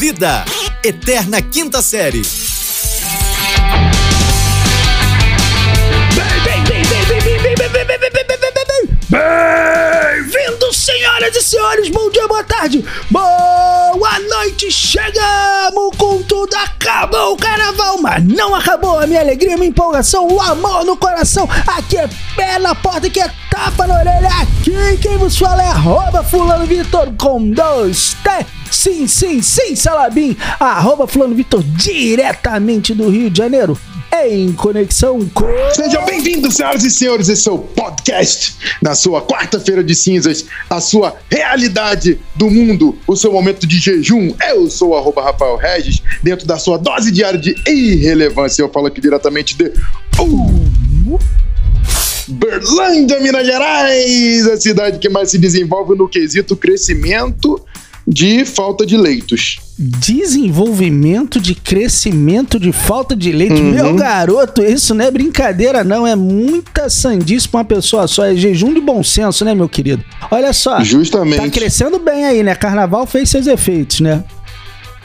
Vida, Eterna Quinta Série. Bem-vindos, senhoras e senhores, bom dia, boa tarde, boa noite, chegamos com tudo, acabou o carnaval, mas não acabou a minha alegria, minha empolgação, o amor no coração, aqui é pé na porta, aqui é tapa na orelha, aqui quem vos fala é arroba fulano Vitor com dois T, sim, sim, sim, Salabim, arroba fulano Vitor diretamente do Rio de Janeiro, em conexão com... Sejam bem-vindos, senhoras e senhores, esse é o podcast na sua quarta-feira de cinzas, a sua realidade do mundo, o seu momento de jejum. Eu sou arroba Rafael Regis, dentro da sua dose diária de irrelevância. Eu falo aqui diretamente de uh, Berlândia, Minas Gerais, a cidade que mais se desenvolve no quesito crescimento de falta de leitos. Desenvolvimento de crescimento de falta de leite. Uhum. Meu garoto, isso não é brincadeira, não. É muita sandice pra uma pessoa só. É jejum de bom senso, né, meu querido? Olha só. Justamente. Tá crescendo bem aí, né? Carnaval fez seus efeitos, né?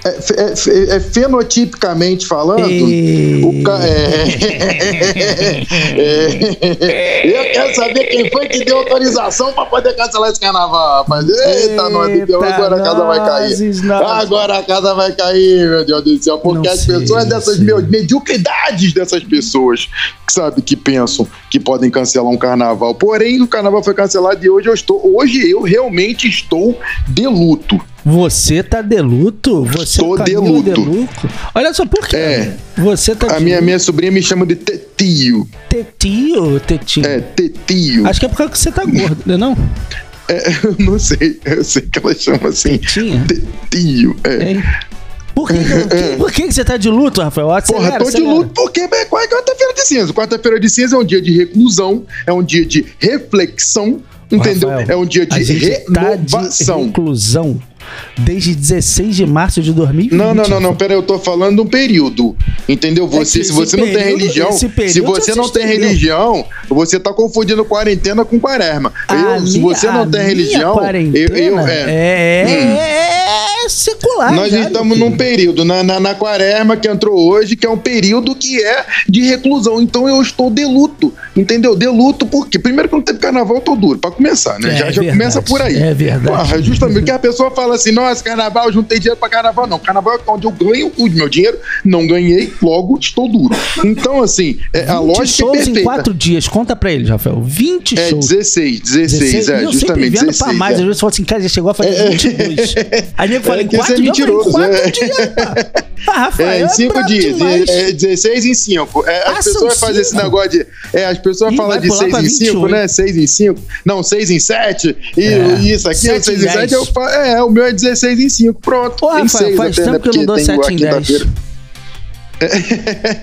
É, é- é fenotipicamente falando, E- o ca... é- é- Eu quero saber quem foi que deu autorização pra poder cancelar esse carnaval, rapaz. Eita, nós, Eita, agora a casa vai cair. Agora a casa vai cair, meu Deus do céu. Porque as pessoas dessas mediocridades dessas pessoas, que sabe, que pensam que podem cancelar um carnaval. Porém, o carnaval foi cancelado e hoje eu estou. Hoje eu realmente estou de luto. Você tá de luto? Você Tô é de luto. luto? Olha só, por quê? É. Você tá A de minha, minha sobrinha me chama de tetio. Tetio, tetinho? É, tetio. Acho que é por causa que você tá gordo, né não? É, eu não sei, eu sei que ela chama assim. Tetinha? Tetio. É. Hein? Por que, que- por que, que você tá de luto, Rafael? Acelera, Porra, tô de acelera. luto porque é quarta-feira de cinza. Quarta-feira de cinza é um dia de reclusão, é um dia de reflexão, entendeu? Rafael, é um dia de gente tá de renovação. reclusão desde 16 de março de 2020. Não, não, não, não, pera, eu tô falando de um período. Entendeu? Você, É se você não tem período- religião, período se você não tem religião, você tá confundindo quarentena com quaresma. Eu, se você não tem religião, eu, eu é. é, é secular. Nós já, estamos num período, na, na, na quaresma que entrou hoje, que é um período que é de reclusão. Então eu estou de luto, entendeu? De luto porque, primeiro que não teve carnaval, eu tô duro, pra começar, né? É já já verdade, começa por aí. é verdade. Porra, justamente, porque a pessoa fala assim, nossa, carnaval, eu juntei dinheiro pra carnaval. Não, carnaval é onde eu ganho o meu dinheiro, não ganhei, logo estou duro. Então, assim, é, a 20 lógica é shows perfeita. em quatro dias. Conta pra eles, Rafael. 20 É shows. 16, 16, é, eu justamente, vendo 16. pra mais. é. Às vezes você fala assim, cara, já chegou a fazer 22. Aí nego fala, É em é quatro dias, eu falei, quatro é. dias, pá. Ah, Rafael, É, em cinco brabo dias, demais. é, 16 em 5. É, as Ah, pessoas fazem esse negócio de. É, as pessoas falam de pular 6 pra em 5, 28. né? 6 em 5. Não, 6 em 7. E É, isso aqui, sete 6 em em 7. dez. Eu falo, é, o meu é 16 em 5. Pronto. Pô, Rafael, 6 faz né? tempo que eu não dou tem 7 em a 10.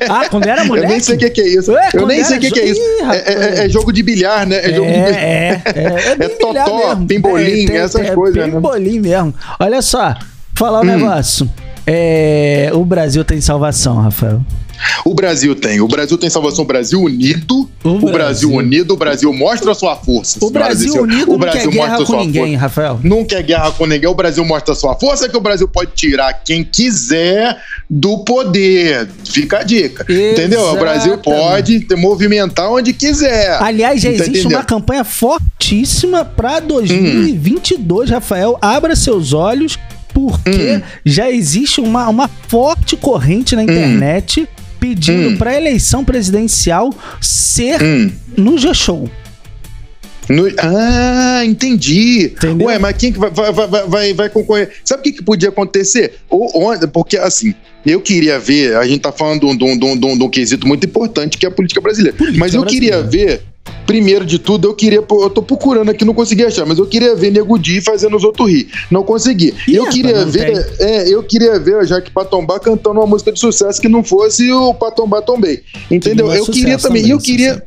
Ah, quando era Eu moleque? nem sei o que, que é isso. Ué, eu nem sei o que, que é isso. Ih, É, é- é jogo de bilhar, né? É jogo de bilhar. É, é, é, é totó, pimbolim, tem- essas é coisas, né? Pimbolim mesmo. Olha só, falar um negócio. É, o Brasil tem salvação, Rafael. O Brasil tem. O Brasil tem salvação. O Brasil unido. O O, Brasil. Brasil. unido. O Brasil mostra a sua força. O Brasil unido o não Brasil quer guerra com ninguém, força. Rafael. Não quer guerra com ninguém. O Brasil mostra a sua força que o Brasil pode tirar quem quiser do poder. Fica a dica. Entendeu? O Brasil Exatamente. pode movimentar onde quiser. Aliás, já Tá existe entendendo? uma campanha fortíssima para 2022, Hum. Rafael. Abra seus olhos, porque Hum. já existe uma, uma forte corrente na internet pedindo Hum. para a eleição presidencial ser Hum. no G-Show. No- Ah, entendi. Entendeu? Ué, mas quem que vai, vai, vai, vai, concorrer? Sabe o que, que podia acontecer? Ou, ou- porque, assim, eu queria ver, a gente tá falando de um, de um- de um- de um- de um quesito muito importante, que é a política brasileira. Política mas eu queria ver, primeiro de tudo, eu queria, eu tô procurando aqui, não consegui achar, mas eu queria ver Nego Di fazendo os outros rir. Não consegui. Eu queria ver, é, eu queria ver a Jaque Patombá cantando uma música de sucesso que não fosse o Patombá Tombei. Entendeu? é eu sucesso queria também, e eu também, queria.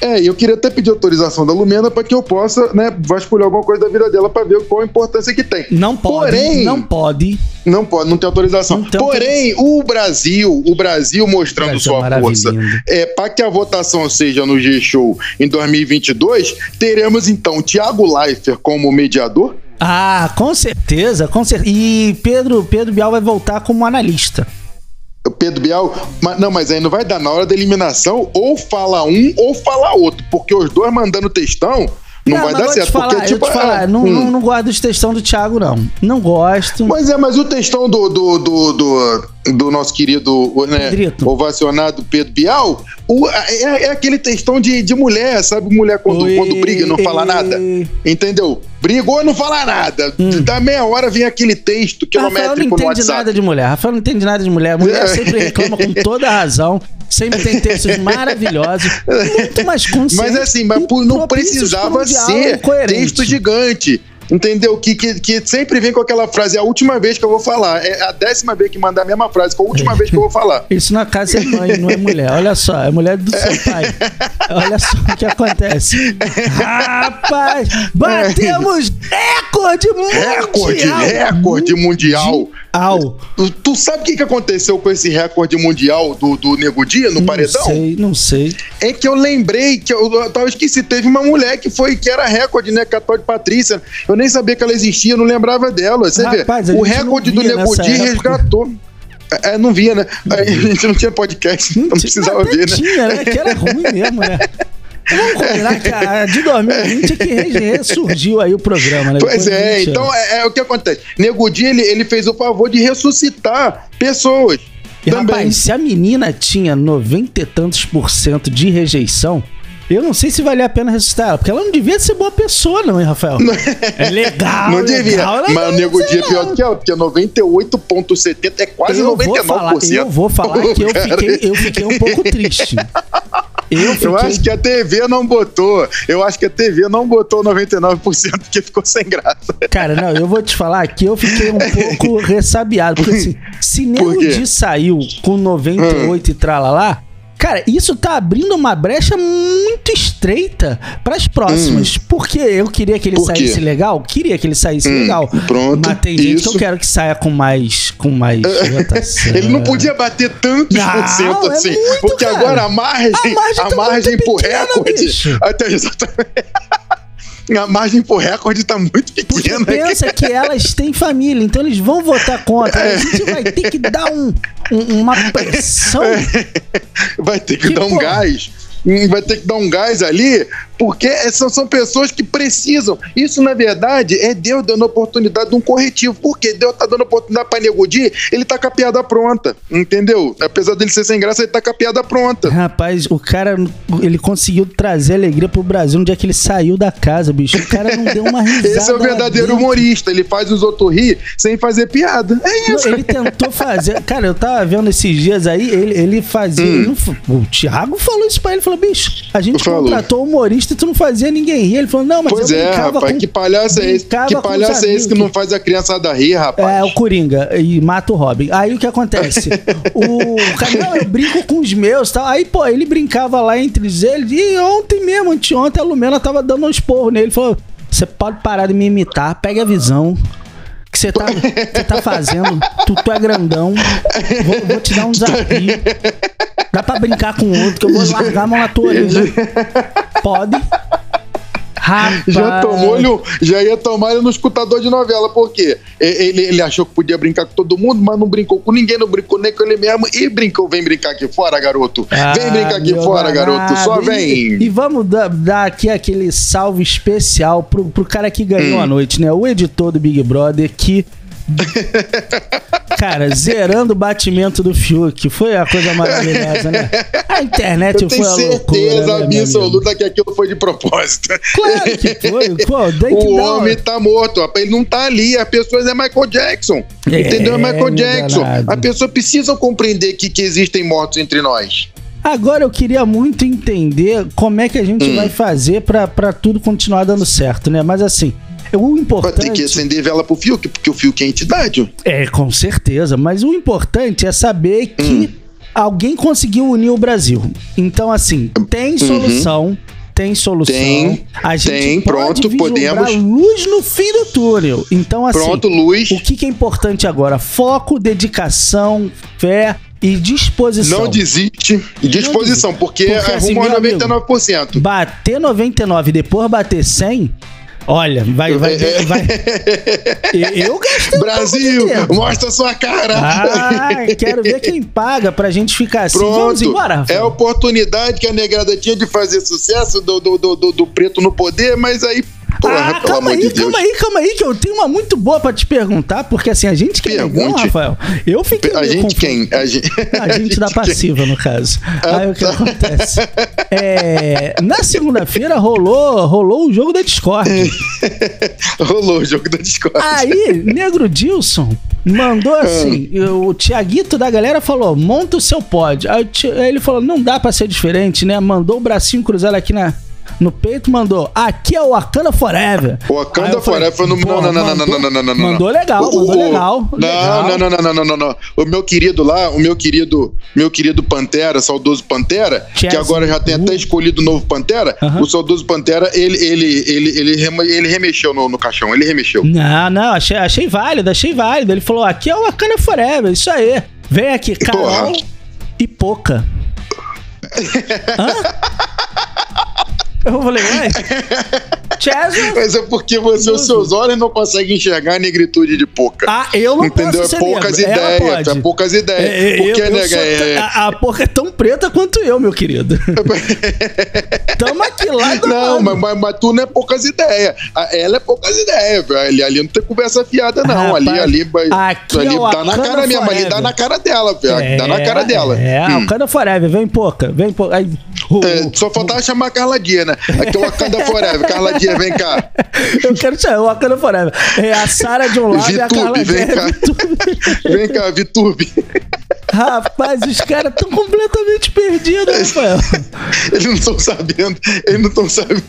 É, e eu queria até pedir autorização da Lumena para que eu possa, né, vasculhar alguma coisa da vida dela para ver qual a importância que tem. Não pode, Porém- não pode. Não pode, não tem autorização. Tem Porém, o Brasil, o Brasil mostrando Brasil sua força, é, para que a votação seja no G-Show em 2022, teremos então Tiago Leifert como mediador, Ah, com certeza, com certeza. E Pedro, Pedro Bial vai voltar como analista. Pedro Bial, mas, não, mas aí não vai dar na hora da eliminação, ou fala um ou fala outro, porque os dois mandando textão, não, vai dar certo. Falar, porque, tipo, eu te falar, é, não, hum. não, não gosto dos textão do Thiago, não. Não gosto. Mas é, mas o textão do, do, do, do, do nosso querido né, ovacionado Pedro Bial, o- é, é aquele textão de, de mulher, sabe? Mulher quando, Oi, quando briga e não fala nada. Entendeu? Brigou e não fala nada. Hum. Da meia hora vem aquele texto Rafael não quilométrico no entende WhatsApp. nada de mulher. Rafael não entende nada de mulher. A mulher É. sempre reclama com toda a razão. Sempre tem textos maravilhosos. Muito mais conscientes. Mas assim, mas não precisava um ser coerente. texto gigante. Entendeu? Que, que, que sempre vem com aquela frase, é a última vez que eu vou falar. É a décima vez que mandar a mesma frase, foi a última vez que eu vou falar. Isso na casa é mãe, não é mulher. Olha só, é mulher do seu pai. Olha só o que acontece. Rapaz, batemos recorde mundial. Recorde, recorde mundial. Au. Tu, tu sabe o que, que aconteceu com esse recorde mundial do, do Nego Dia no Não paredão? sei, não sei. É que eu lembrei que eu, eu tava esqueci, teve uma mulher que foi que era recorde, né? Que a tal de Patrícia. Eu nem sabia que ela existia, eu não lembrava dela. Você Rapaz, vê, o recorde não do Nego Dia resgatou. É, é, não via, né? A gente não tinha podcast, não precisava Até ver, né? Tinha, né? Que era ruim mesmo, né? Vamos combinar que a de 2020 é que ressurgiu aí o programa, né? Pois é, 20 então é, é o que acontece. Nego Dia, ele, ele fez o favor de ressuscitar pessoas. E, também. rapaz, se a menina tinha 90 e tantos por cento de rejeição, eu não sei se valia a pena ressuscitar ela, porque ela não devia ser boa pessoa, não, hein, Rafael? É legal, não devia. legal, ela Mas o Nego Dia é pior do que ela, porque 98,70 é quase eu 99%. vou falar, eu vou falar que eu fiquei, eu fiquei um pouco triste. Eu fiquei Eu acho que a TV não botou. Eu acho que a TV não botou 99% porque ficou sem graça. Cara, não, eu vou te falar que eu fiquei um pouco ressabiado. Porque assim, se Nego? Di saiu com 98 e tralalá, cara, isso tá abrindo uma brecha muito estreita pras próximas. Porque eu queria que ele Hum. Saísse legal, queria que ele saísse Hum, legal. pronto, Mas tem gente que isso. eu quero que saia com mais. Com mais. Ele não podia bater tantos Não, por cento é assim. muito, porque cara. agora a margem, A margem a tá margem muito pro pequena, recorde. bicho. Até exatamente. A margem pro recorde tá muito Porque pequena. pensa que elas têm família, então eles vão votar contra. É. A gente vai ter que dar um, um- uma pressão. Vai ter que, Que dar um porra? gás. Vai ter que dar um gás ali, porque são, são pessoas que precisam. Isso, na verdade, é Deus dando oportunidade de um corretivo. Porque Deus tá dando oportunidade pra Nego Di, ele tá com a piada pronta. Entendeu? Apesar dele ser sem graça, ele tá com a piada pronta. Rapaz, o cara, ele conseguiu trazer alegria pro Brasil no dia que ele saiu da casa, bicho. O cara não deu uma risada. Esse é o verdadeiro humorista. Ele faz os outros rir sem fazer piada. É isso. Ele tentou fazer. Cara, eu tava vendo esses dias aí, ele, ele fazia. Hum. ele o Thiago falou isso pra ele: falou, bicho, a gente Falou. contratou humorista e tu não fazia ninguém rir. Ele falou, não, mas Pois eu é, brincava rapaz. com- Que palhaço é esse? Que palhaço é esse que não faz a criançada rir, rapaz? É, o Coringa e mata o Robin. Aí o que acontece? o cara, não, eu brinco com os meus tal. Aí, pô, ele brincava lá entre eles. E ontem mesmo, anteontem, a Lumena tava dando um esporro nele. Falou: você pode parar de me imitar, pega a visão. Que você tá, tá fazendo. Tu, tu é grandão. Vou, vou te dar um desafio. Dá pra brincar com outro, que eu vou largar a mão na tua orelha. Pode. Rapaz. Já tomou já ia tomar ele no escutador de novela, por quê? E- Ele, ele achou que podia brincar com todo mundo, mas não brincou com ninguém, não brincou nem com ele mesmo. E brincou, vem brincar aqui fora, garoto. vem Ah, brincar aqui fora, garoto. Só vem. E, e vamos dar, dar aqui aquele salve especial pro, pro cara que ganhou Hum. a noite, né? O editor do Big Brother que. Cara, zerando o batimento do Fiuk. Foi a coisa maravilhosa, né? A internet Eu tenho foi a loucura. certeza né, absoluta que aquilo foi de propósito. Claro que foi. Pô, que O homem tá morto. Ele não tá ali. As pessoas é Michael Jackson. É, entendeu? É Michael Jackson. A pessoa precisa compreender que, que existem mortos entre nós. Agora eu queria muito entender como é que a gente Hum. vai fazer pra tudo continuar dando certo, né? Mas assim, o Vai ter importante. que acender vela pro Fiuk, porque o Fiuk é entidade. É, com certeza. Mas o importante é saber que Hum. alguém conseguiu unir o Brasil. Então, assim, tem solução. Tem solução. Uhum. Tem, a gente tem, pode pronto, podemos. luz no fim do túnel. Então, assim, Pronto, luz. o que, que é importante agora? Foco, dedicação, fé e disposição. Não desiste. E disposição, porque, Porque, é assim, rumo a meu amigo, 99%. Bater 99 e depois bater 100, Olha, vai, vai, vai. Eu gastei um Brasil, tempo. mostra sua cara. Ah, quero ver quem paga pra gente ficar assim. Vamos Pronto. embora, É a Rafael. oportunidade que a negrada tinha de fazer sucesso do, do, do, do- do preto no poder, mas aí, porra, ah, calma aí, de calma aí, calma aí, que eu tenho uma muito boa pra te perguntar, porque assim, a gente que é negão, Pergunte. Rafael, eu fiquei A gente confuso. quem? A gente, A gente da quem? passiva, no caso. Ah, Aí o que tá. acontece? É, na segunda-feira rolou, rolou o jogo da Discord. Rolou o jogo da Discord. Aí, Negro Dilson mandou assim: o Tiaguito da galera falou: monta o seu pod. Aí, aí ele falou: não dá pra ser diferente, né? Mandou o bracinho cruzado aqui na. No peito mandou, aqui é o Wakanda Forever. O Wakanda Forever no- não, não, não, não, não, mandou- não, não, não. Mandou legal, O- mandou legal. Não, não, não, não, não, não. O meu querido lá, o meu querido, meu querido Pantera, saudoso Pantera, que agora já tem até escolhido o novo Pantera, o saudoso Pantera, ele, ele, ele, ele, ele remexeu no, no caixão, ele remexeu. Não, não, achei, achei válido, achei válido. Ele falou: aqui é o Wakanda Forever, isso aí. Vem aqui, Carol e Poca. Hã? Eu falei, ué? Chesney? Mas é porque você, os seus olhos não conseguem enxergar a negritude de pouca. Ah, eu não Entendeu? posso É ser poucas negro. Ideias, é poucas ideias. É, porque, eu, eu nega, é- a, a Poca é tão preta quanto eu, meu querido. Tamo aqui lá do Não, mas, mas, mas tu não é poucas ideias. Ela é poucas ideias, velho. Ali, ali não tem conversa fiada, não. Rapaz, ali, ali, vai- aqui ali é dá na cara mesmo, ali Forever. dá na cara dela, velho. dá na cara dela. É, Hum. o Wakanda Forever, vem Poca, vem Poca. Aí, o- É, só faltava chamar a Carla Dia, né? Aqui é o Wakanda Forever. Carla Dia, vem cá. eu quero chamar o Wakanda Forever. É a Sara de um lado e a Vitube, Carla vem Dias. cá. Vitube. Vem cá, Vitube. Rapaz, os caras estão completamente perdidos, Rafael. Eles não estão sabendo. Eles não estão sabendo.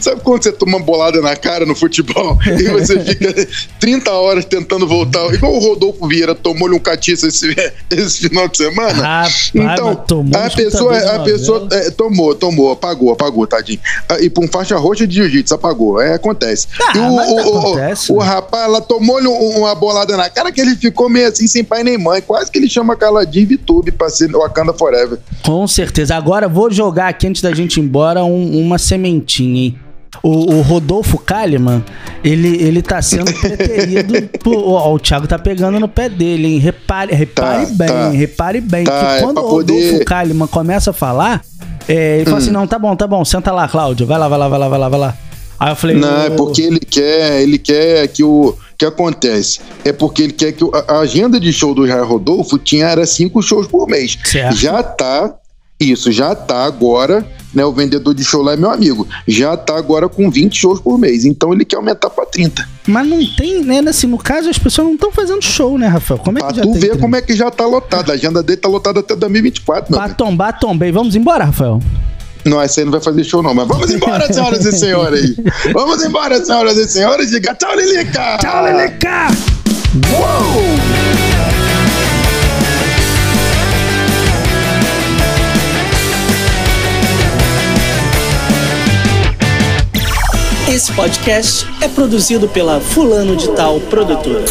Sabe quando você toma uma bolada na cara no futebol e você fica 30 horas tentando voltar? Igual o Rodolfo Vieira tomou-lhe um catiço esse, esse final de semana. Rapaz, então, tomou a pessoa, a pessoa é, tomou, tomou, apagou, apagou, tadinho. Ah, E por um faixa roxa de jiu-jitsu, apagou. É, acontece. Ah, e o, o, o- acontece. o rapaz, ela tomou-lhe um- uma bolada na cara que ele ficou meio assim, sem pai nem mãe. Quase que ele chama Caladinho Vitube pra ser Wakanda Forever. Com certeza. Agora vou jogar aqui antes da gente ir embora um- uma sementinha, hein? O, o Rodolfo Kalimann, ele, ele tá sendo preterido. por, ó, o Thiago tá pegando no pé dele, hein? Repare, repare Tá, bem, tá. repare bem. Tá, que é quando pra o Rodolfo poder- Hum. Kalimann começa a falar, é, ele fala assim: não, tá bom, tá bom, senta lá, Cláudio. Vai lá, vai lá, vai lá, vai lá, vai lá. Aí eu falei, Não, é "Ô, porque ele quer, ele quer que o que acontece é porque ele quer que a agenda de show do Jair Rodolfo tinha era cinco shows por mês. Certo. Já tá isso, já tá agora, né? O vendedor de show lá é meu amigo. Já tá agora com 20 shows por mês. Então ele quer aumentar pra 30. Mas não tem, né? Assim, no caso, as pessoas não estão fazendo show, né, Rafael? Como é Pra que já tu tem ver 30? como é que já tá lotado. A agenda dele tá lotada até 2024, meu Pra tombar, tombei. Vamos embora, Rafael? Não, essa aí não vai fazer show, não. Mas vamos embora, senhoras e senhores. Vamos embora, senhoras e senhores. Diga tchau, Lilica! Tchau, Leleca! Esse podcast é produzido pela Fulano de Tal Produtora.